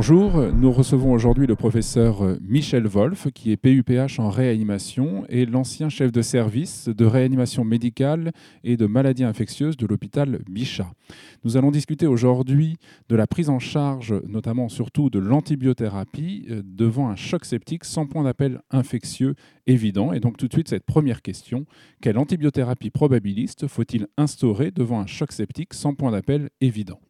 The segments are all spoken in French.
Bonjour, nous recevons aujourd'hui le professeur Michel Wolf, qui est PUPH en réanimation et l'ancien chef de service de réanimation médicale et de maladies infectieuses de l'hôpital Bichat. Nous allons discuter aujourd'hui de la prise en charge, notamment surtout de l'antibiothérapie, euh, devant un choc septique sans point d'appel infectieux évident. Et donc tout de suite, cette première question, quelle antibiothérapie probabiliste faut-il instaurer devant un choc septique sans point d'appel évident?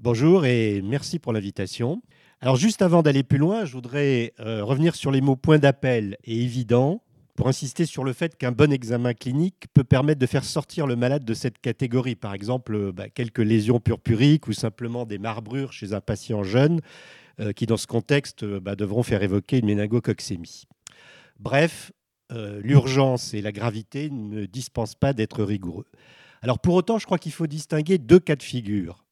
Bonjour et merci pour l'invitation. Alors juste avant d'aller plus loin, je voudrais euh, revenir sur les mots point d'appel et évident pour insister sur le fait qu'un bon examen clinique peut permettre de faire sortir le malade de cette catégorie. Par exemple, euh, bah, quelques lésions purpuriques ou simplement des marbrures chez un patient jeune euh, qui, dans ce contexte, bah, devront faire évoquer une méningococcémie. Bref, l'urgence et la gravité ne dispensent pas d'être rigoureux. Alors pour autant, je crois qu'il faut distinguer deux cas de figure.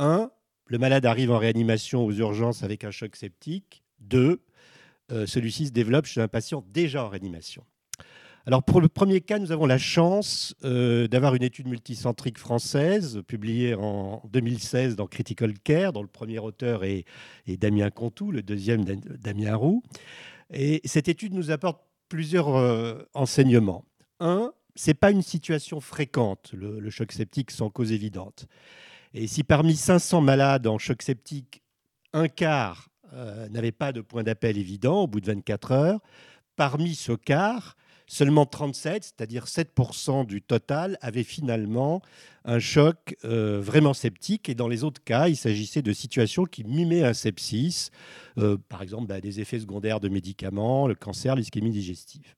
Un, le malade arrive en réanimation aux urgences avec un choc septique. Deux, euh, celui-ci se développe chez un patient déjà en réanimation. Alors pour le premier cas, nous avons la chance euh, d'avoir une étude multicentrique française publiée en 2016 dans Critical Care, dont le premier auteur est, Damien Contou, le deuxième Damien Roux. Et cette étude nous apporte plusieurs euh, enseignements. Un, ce n'est pas une situation fréquente, le choc septique sans cause évidente. Et si parmi 500 malades en choc septique, un quart euh, n'avait pas de point d'appel évident au bout de 24 heures, parmi ce quart, seulement 37, c'est-à-dire 7% du total, avaient finalement un choc euh, vraiment septique. Et dans les autres cas, il s'agissait de situations qui mimaient un sepsis, euh, par exemple bah, des effets secondaires de médicaments, le cancer, l'ischémie digestive.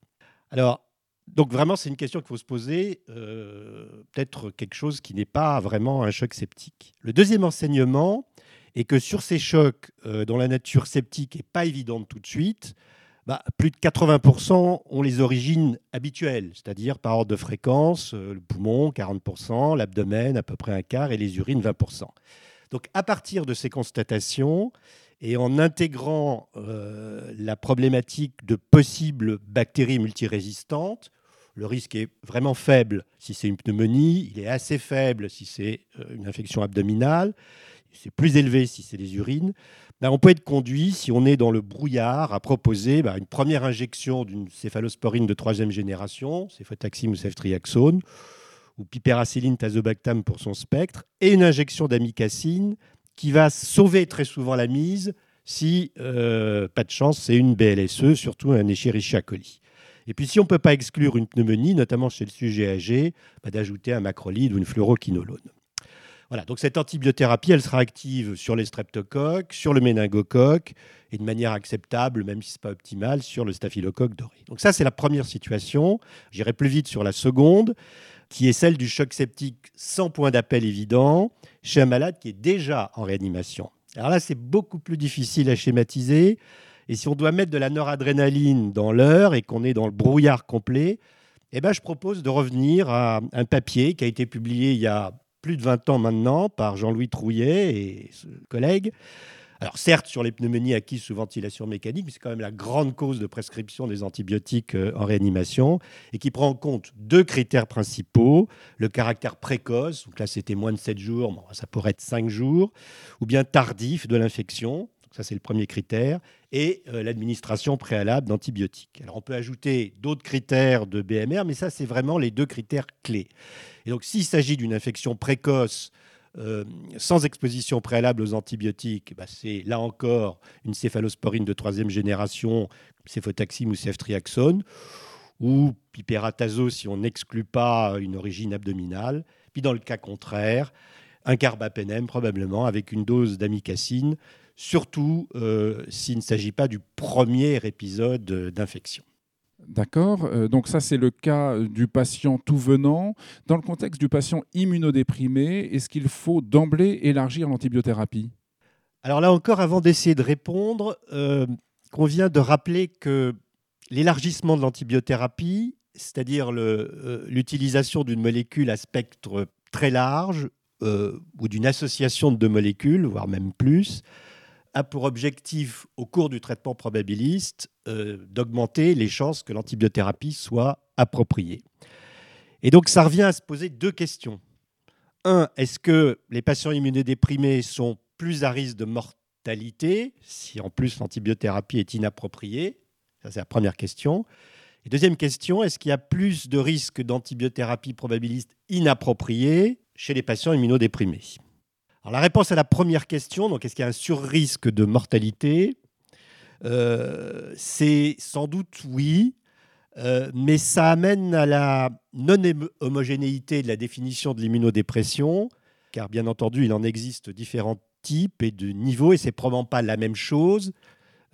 Alors, donc vraiment, c'est une question qu'il faut se poser, euh, peut-être quelque chose qui n'est pas vraiment un choc septique. Le deuxième enseignement est que sur ces chocs euh, dont la nature septique n'est pas évidente tout de suite, bah, plus de 80% ont les origines habituelles, c'est-à-dire par ordre de fréquence, euh, le poumon 40%, l'abdomen à peu près un quart et les urines 20%. Donc à partir de ces constatations, et en intégrant euh, la problématique de possibles bactéries multirésistantes, le risque est vraiment faible si c'est une pneumonie, il est assez faible si c'est euh, une infection abdominale, c'est plus élevé si c'est des urines. Ben, on peut être conduit, si on est dans le brouillard, à proposer ben, une première injection d'une céphalosporine de troisième génération, céphotaxime ou ceftriaxone, ou piperacilline tazobactam pour son spectre, et une injection d'amicacine qui va sauver très souvent la mise si, euh, pas de chance, c'est une BLSE, surtout un Escherichia coli. Et puis si on ne peut pas exclure une pneumonie, notamment chez le sujet âgé, bah, d'ajouter un macrolide ou une fluoroquinolone. Voilà, donc cette antibiothérapie, elle sera active sur les streptocoques, sur le méningocoque et de manière acceptable, même si ce n'est pas optimal, sur le staphylocoque doré. Donc ça, c'est la première situation. J'irai plus vite sur la seconde, qui est celle du choc septique sans point d'appel évident chez un malade qui est déjà en réanimation. Alors là, c'est beaucoup plus difficile à schématiser. Et si on doit mettre de la noradrénaline dans l'heure et qu'on est dans le brouillard complet, eh ben, je propose de revenir à un papier qui a été publié il y a plus de 20 ans maintenant par Jean-Louis Trouillet et ses collègues. Alors certes, sur les pneumonies acquises sous ventilation mécanique, mais c'est quand même la grande cause de prescription des antibiotiques euh, en réanimation et qui prend en compte deux critères principaux. Le caractère précoce, donc là c'était moins de 7 jours, ça pourrait être 5 jours, ou bien tardif de l'infection, ça c'est le premier critère, et euh, l'administration préalable d'antibiotiques. Alors on peut ajouter d'autres critères de BMR, mais ça c'est vraiment les deux critères clés. Et donc s'il s'agit d'une infection précoce, euh, sans exposition préalable aux antibiotiques, bah, c'est là encore une céphalosporine de troisième génération, céphotaxime ou ceftriaxone, ou piperatazo si on n'exclut pas une origine abdominale. Puis dans le cas contraire, un carbapénem probablement avec une dose d'amicacine, surtout euh, s'il ne s'agit pas du premier épisode d'infection. D'accord. Euh, donc ça, c'est le cas du patient tout venant. Dans le contexte du patient immunodéprimé, est-ce qu'il faut d'emblée élargir l'antibiothérapie? Alors là encore, avant d'essayer de répondre, euh, convient de rappeler que l'élargissement de l'antibiothérapie, c'est-à-dire euh, l'utilisation d'une molécule à spectre très large ou d'une association de deux molécules, voire même plus, a pour objectif, au cours du traitement probabiliste, euh, d'augmenter les chances que l'antibiothérapie soit appropriée. Et donc, ça revient à se poser deux questions. Un, est-ce que les patients immunodéprimés sont plus à risque de mortalité, si en plus l'antibiothérapie est inappropriée? Ça, c'est la première question. Deuxième question, est-ce qu'il y a plus de risques d'antibiothérapie probabiliste inappropriée chez les patients immunodéprimés? La réponse à la première question, donc est-ce qu'il y a un surrisque de mortalité? Euh, C'est sans doute oui, euh, mais ça amène à la non-homogénéité de la définition de l'immunodépression, car bien entendu, il en existe différents types et de niveaux, et c'est probablement pas la même chose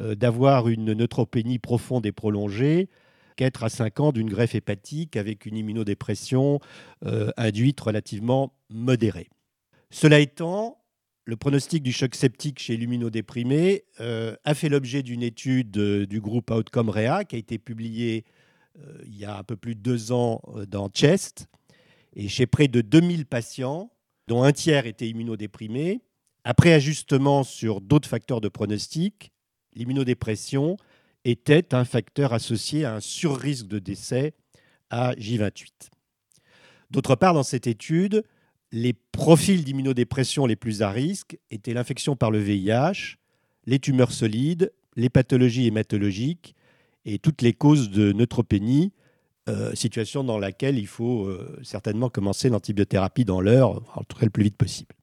euh, d'avoir une neutropénie profonde et prolongée qu'être à 5 ans d'une greffe hépatique avec une immunodépression induite relativement modérée. Cela étant, le pronostic du choc septique chez l'immunodéprimé a fait l'objet d'une étude du groupe Outcome REA qui a été publiée euh, il y a un peu plus de deux ans euh, dans Chest, et chez près de 2000 patients, dont un tiers étaient immunodéprimés, après ajustement sur d'autres facteurs de pronostic, l'immunodépression était un facteur associé à un surrisque de décès à J28. D'autre part, dans cette étude, les profils d'immunodépression les plus à risque étaient l'infection par le VIH, les tumeurs solides, les pathologies hématologiques et toutes les causes de neutropénie, euh, situation dans laquelle il faut euh, certainement commencer l'antibiothérapie dans l'heure, en tout cas le plus vite possible.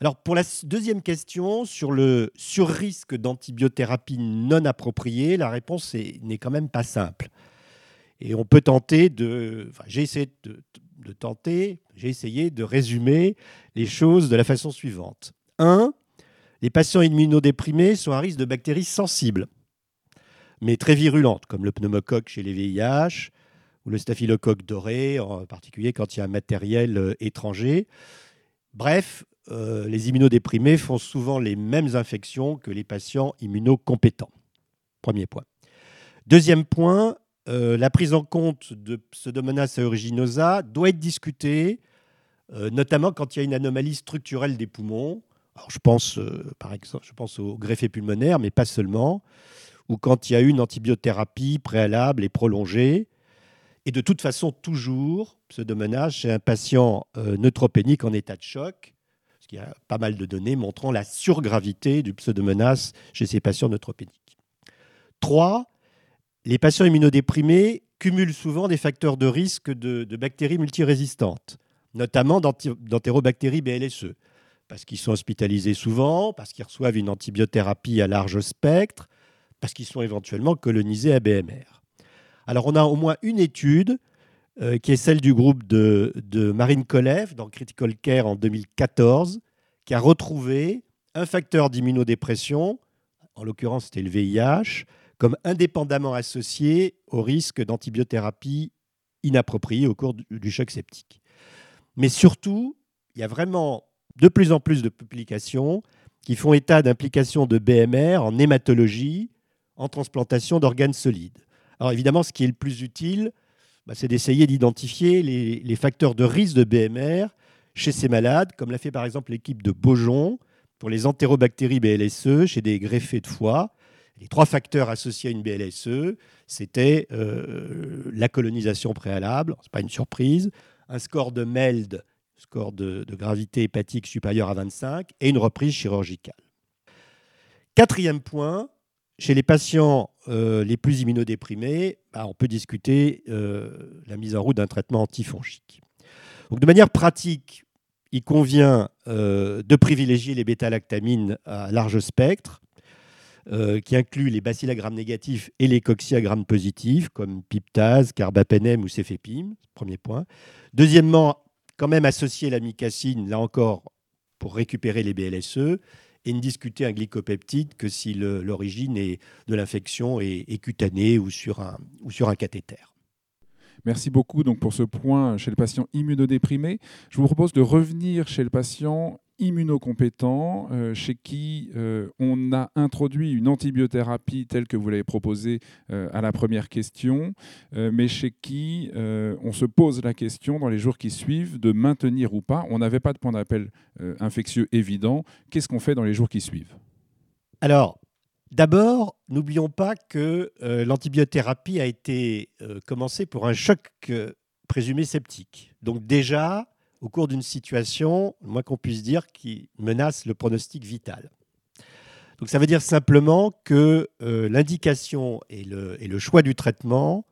Alors pour la deuxième question sur le surrisque d'antibiothérapie non appropriée, la réponse n'est quand même pas simple. Et on peut tenter de, j'ai essayé de, de tenter, j'ai essayé de résumer les choses de la façon suivante. 1. Les patients immunodéprimés sont à risque de bactéries sensibles mais très virulentes, comme le pneumocoque chez les VIH ou le staphylocoque doré, en particulier quand il y a un matériel euh, étranger. Bref, euh, les immunodéprimés font souvent les mêmes infections que les patients immunocompétents. Premier point. Deuxième point, euh, la prise en compte de Pseudomonas aeruginosa doit être discutée, notamment quand il y a une anomalie structurelle des poumons. Alors, je pense, par exemple, je pense au greffé pulmonaire, mais pas seulement ou quand il y a une antibiothérapie préalable et prolongée. Et de toute façon, toujours, pseudomonas chez un patient euh, neutropénique en état de choc, parce qu'il y a pas mal de données montrant la surgravité du pseudomonas chez ces patients neutropéniques. Trois, les patients immunodéprimés cumulent souvent des facteurs de risque de, bactéries multirésistantes, notamment d'entérobactéries BLSE, parce qu'ils sont hospitalisés souvent, parce qu'ils reçoivent une antibiothérapie à large spectre, parce qu'ils sont éventuellement colonisés à BMR. Alors on a au moins une étude euh, qui est celle du groupe de, Marine Kolev dans Critical Care en 2014, qui a retrouvé un facteur d'immunodépression, en l'occurrence c'était le VIH, comme indépendamment associé au risque d'antibiothérapie inappropriée au cours du choc septique. Mais surtout, il y a vraiment de plus en plus de publications qui font état d'implications de BMR en hématologie, en transplantation d'organes solides. Alors évidemment, ce qui est le plus utile, bah, c'est d'essayer d'identifier les, facteurs de risque de BMR chez ces malades, comme l'a fait par exemple l'équipe de Beaujon pour les entérobactéries BLSE chez des greffés de foie. Les trois facteurs associés à une BLSE, c'était euh, la colonisation préalable, ce n'est pas une surprise, un score de MELD, score de, gravité hépatique supérieur à 25, et une reprise chirurgicale. Quatrième point, chez les patients euh, les plus immunodéprimés, bah, on peut discuter euh, la mise en route d'un traitement antifongique. De manière pratique, il convient de privilégier les bêta-lactamines à large spectre, qui incluent les bacillagrammes négatifs et les cocciagrammes positifs, comme piptase, carbapénem ou céphépime, premier point. Deuxièmement, quand même associer la micacine, là encore, pour récupérer les BLSE et ne discuter un glycopeptide que si l'origine de l'infection est, cutanée ou sur un, ou sur un cathéter. Merci beaucoup donc pour ce point chez le patient immunodéprimé. Je vous propose de revenir chez le patient immunocompétent, euh, chez qui euh, on a introduit une antibiothérapie telle que vous l'avez proposée euh, à la première question, mais chez qui on se pose la question dans les jours qui suivent de maintenir ou pas. On n'avait pas de point d'appel infectieux évident. Qu'est-ce qu'on fait dans les jours qui suivent? Alors, D'abord, n'oublions pas que l'antibiothérapie a été commencée pour un choc présumé sceptique. Donc déjà, au cours d'une situation, moins qu'on puisse dire, qui menace le pronostic vital. Donc ça veut dire simplement que euh, l'indication et le, choix du traitement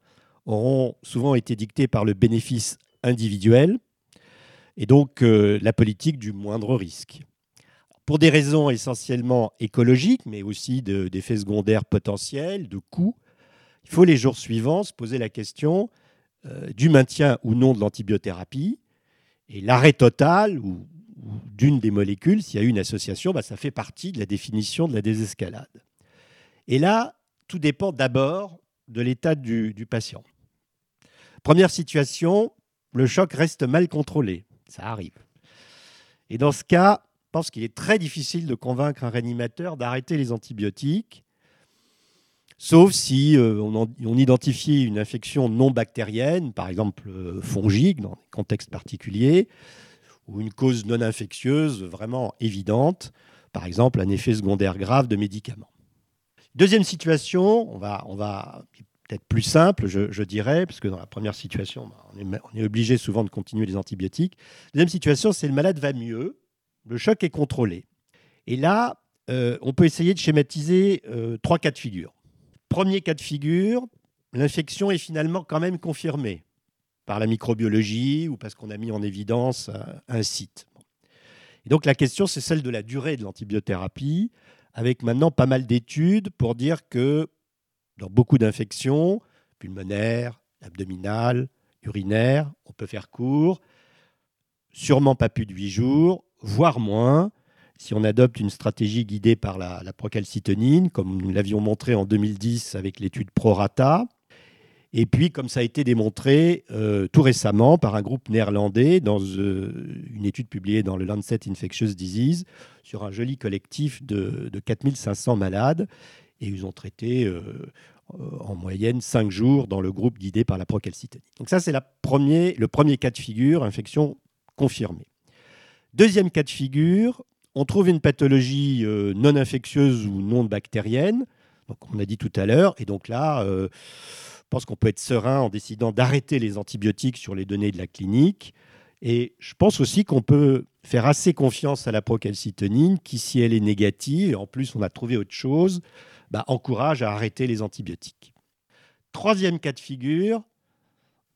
auront souvent été dictés par le bénéfice individuel et donc euh, la politique du moindre risque. Pour des raisons essentiellement écologiques, mais aussi d'effets secondaires potentiels, de coûts, il faut les jours suivants se poser la question euh, du maintien ou non de l'antibiothérapie et l'arrêt total ou, d'une des molécules, s'il y a une association, bah, ça fait partie de la définition de la désescalade. Et là, tout dépend d'abord de l'état du, patient. Première situation, le choc reste mal contrôlé. Ça arrive. Et dans ce cas, je pense qu'il est très difficile de convaincre un réanimateur d'arrêter les antibiotiques, sauf si euh, on, identifie une infection non bactérienne, par exemple euh, fongique, dans des contextes particuliers, ou une cause non infectieuse vraiment évidente, par exemple un effet secondaire grave de médicaments. Deuxième situation, on va, peut-être plus simple, je, dirais, parce que dans la première situation, bah, on est, obligé souvent de continuer les antibiotiques. Deuxième situation, c'est le malade va mieux, le choc est contrôlé. Et là, euh, on peut essayer de schématiser trois cas de figure. Premier cas de figure, l'infection est finalement quand même confirmée par la microbiologie ou parce qu'on a mis en évidence euh, un site. Et donc la question, c'est celle de la durée de l'antibiothérapie, avec maintenant pas mal d'études pour dire que dans beaucoup d'infections, pulmonaires, abdominales, urinaires, on peut faire court, sûrement pas plus de 8 jours, voire moins, si on adopte une stratégie guidée par la, la procalcitonine, comme nous l'avions montré en 2010 avec l'étude Prorata, et puis, comme ça a été démontré euh, tout récemment par un groupe néerlandais dans euh, une étude publiée dans le Lancet Infectious Disease sur un joli collectif de, de 4500 malades. Et ils ont traité euh, en moyenne 5 jours dans le groupe guidé par la procalcitonine. Donc ça, c'est le premier cas de figure, infection confirmée. Deuxième cas de figure, on trouve une pathologie non infectieuse ou non bactérienne. Donc on a dit tout à l'heure. Et donc là je pense qu'on peut être serein en décidant d'arrêter les antibiotiques sur les données de la clinique. Et je pense aussi qu'on peut faire assez confiance à la procalcitonine qui, si elle est négative, et en plus on a trouvé autre chose, bah, encourage à arrêter les antibiotiques. Troisième cas de figure,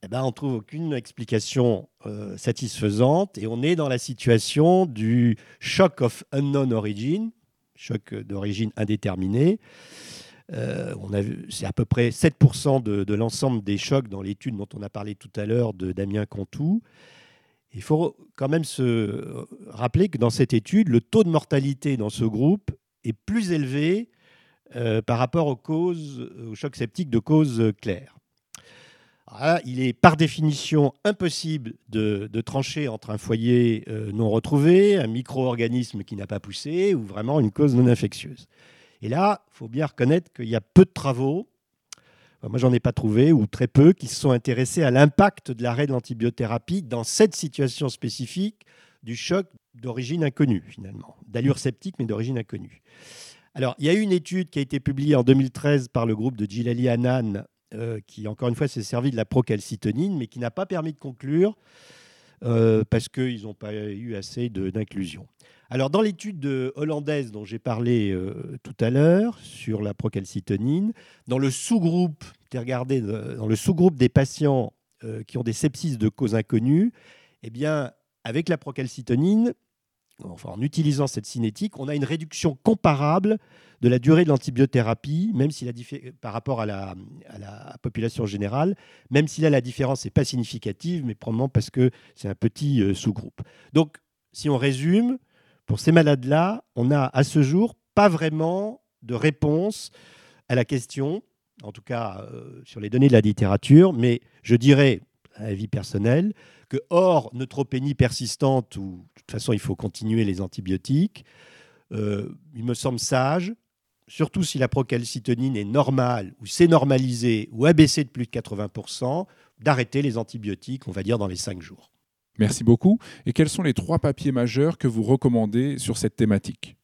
eh ben, on ne trouve aucune explication euh, satisfaisante et on est dans la situation du shock of unknown origin, choc d'origine indéterminée. Euh, c'est à peu près 7% de, l'ensemble des chocs dans l'étude dont on a parlé tout à l'heure de Damien Contou. Il faut quand même se rappeler que dans cette étude, le taux de mortalité dans ce groupe est plus élevé euh, par rapport aux causes, aux chocs septiques de cause claire. il est par définition impossible de, trancher entre un foyer euh, non retrouvé, un micro-organisme qui n'a pas poussé ou vraiment une cause non infectieuse. Et là, il faut bien reconnaître qu'il y a peu de travaux, moi j'en ai pas trouvé, ou très peu, qui se sont intéressés à l'impact de l'arrêt de l'antibiothérapie dans cette situation spécifique du choc d'origine inconnue, finalement, d'allure septique, mais d'origine inconnue. Alors, il y a eu une étude qui a été publiée en 2013 par le groupe de Gilali Hanan, qui, encore une fois, s'est servi de la procalcitonine, mais qui n'a pas permis de conclure euh, parce qu'ils n'ont pas eu assez d'inclusion. Alors, dans l'étude hollandaise dont j'ai parlé euh, tout à l'heure sur la procalcitonine, dans le sous-groupe, regardé dans le sous-groupe des patients euh, qui ont des sepsis de cause inconnue, eh bien, avec la procalcitonine, enfin, en utilisant cette cinétique, on a une réduction comparable de la durée de l'antibiothérapie, même si la par rapport à la, population générale, même si là la différence n'est pas significative, mais probablement parce que c'est un petit euh, sous-groupe. Donc, si on résume, pour ces malades-là, on n'a à ce jour pas vraiment de réponse à la question, en tout cas euh, sur les données de la littérature, mais je dirais, à la vie personnelle, que hors neutropénie persistante, où de toute façon il faut continuer les antibiotiques, euh, il me semble sage, surtout si la procalcitonine est normale, ou c'est normalisé, ou abaissé de plus de 80%, d'arrêter les antibiotiques, on va dire, dans les 5 jours. Merci beaucoup. Et quels sont les trois papiers majeurs que vous recommandez sur cette thématique?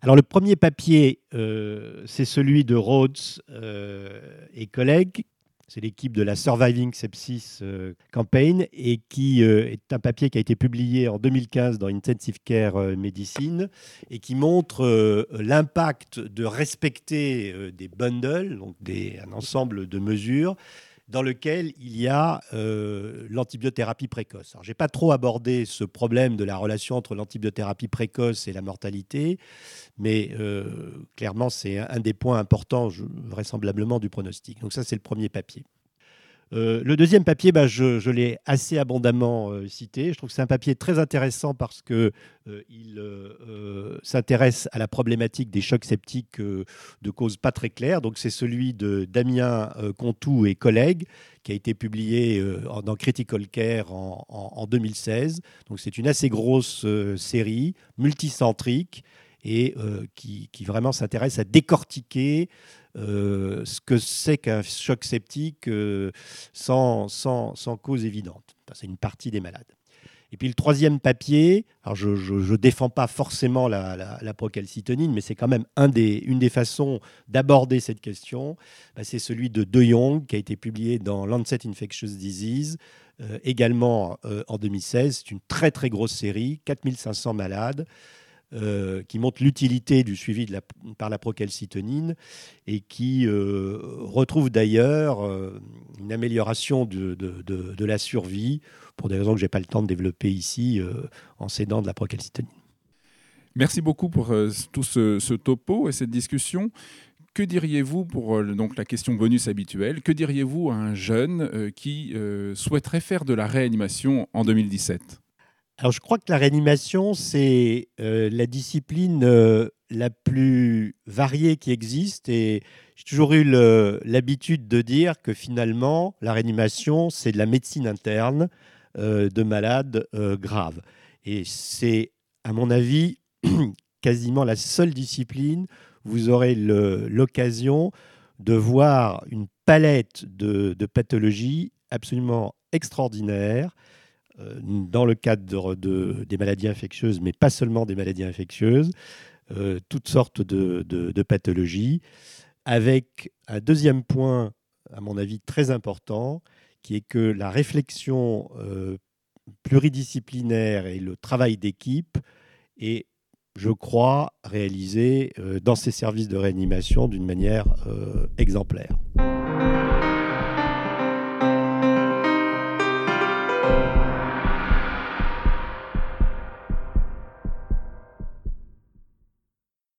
Alors le premier papier, euh, c'est celui de Rhodes euh, et collègues c'est l'équipe de la Surviving Sepsis euh, Campaign et qui euh, est un papier qui a été publié en 2015 dans Intensive Care euh, Medicine et qui montre l'impact de respecter des bundles, donc un ensemble de mesures dans lequel il y a l'antibiothérapie précoce. Je n'ai pas trop abordé ce problème de la relation entre l'antibiothérapie précoce et la mortalité, mais euh, clairement, c'est un, des points importants, vraisemblablement, du pronostic. Donc ça, c'est le premier papier. Euh, le deuxième papier, bah, je, l'ai assez abondamment euh, cité. Je trouve que c'est un papier très intéressant parce qu'il il s'intéresse à la problématique des chocs septiques de causes pas très claires. Donc c'est celui de Damien Contou et collègues qui a été publié dans Critical Care en, en 2016. Donc c'est une assez grosse série multicentrique et euh, qui, vraiment s'intéresse à décortiquer euh, ce que c'est qu'un choc septique euh, sans, sans, sans, cause évidente. c'est une partie des malades. Et puis le troisième papier, alors je ne défends pas forcément la, la, procalcitonine, mais c'est quand même un des, une des façons d'aborder cette question. Bah, c'est celui de De Jong, qui a été publié dans Lancet Infectious Disease, également en 2016. C'est une très très grosse série, 4500 malades. Euh, qui montre l'utilité du suivi par la procalcitonine et qui euh, retrouve d'ailleurs euh, une amélioration de, la survie pour des raisons que je n'ai pas le temps de développer ici en s'aidant de la procalcitonine. Merci beaucoup pour tout ce, ce, topo et cette discussion. Que diriez-vous pour donc la question bonus habituelle Que diriez-vous à un jeune qui souhaiterait faire de la réanimation en 2017 alors, je crois que la réanimation, c'est euh, la discipline euh, la plus variée qui existe. Et j'ai toujours eu l'habitude de dire que finalement, la réanimation, c'est de la médecine interne euh, de malades graves. Et c'est, à mon avis, quasiment la seule discipline où vous aurez l'occasion de voir une palette de, de pathologies absolument extraordinaire dans le cadre de, des maladies infectieuses, mais pas seulement des maladies infectieuses, euh, toutes sortes de, pathologies, avec un deuxième point, à mon avis, très important, qui est que la réflexion euh, pluridisciplinaire et le travail d'équipe est, je crois, réalisé dans ces services de réanimation d'une manière exemplaire.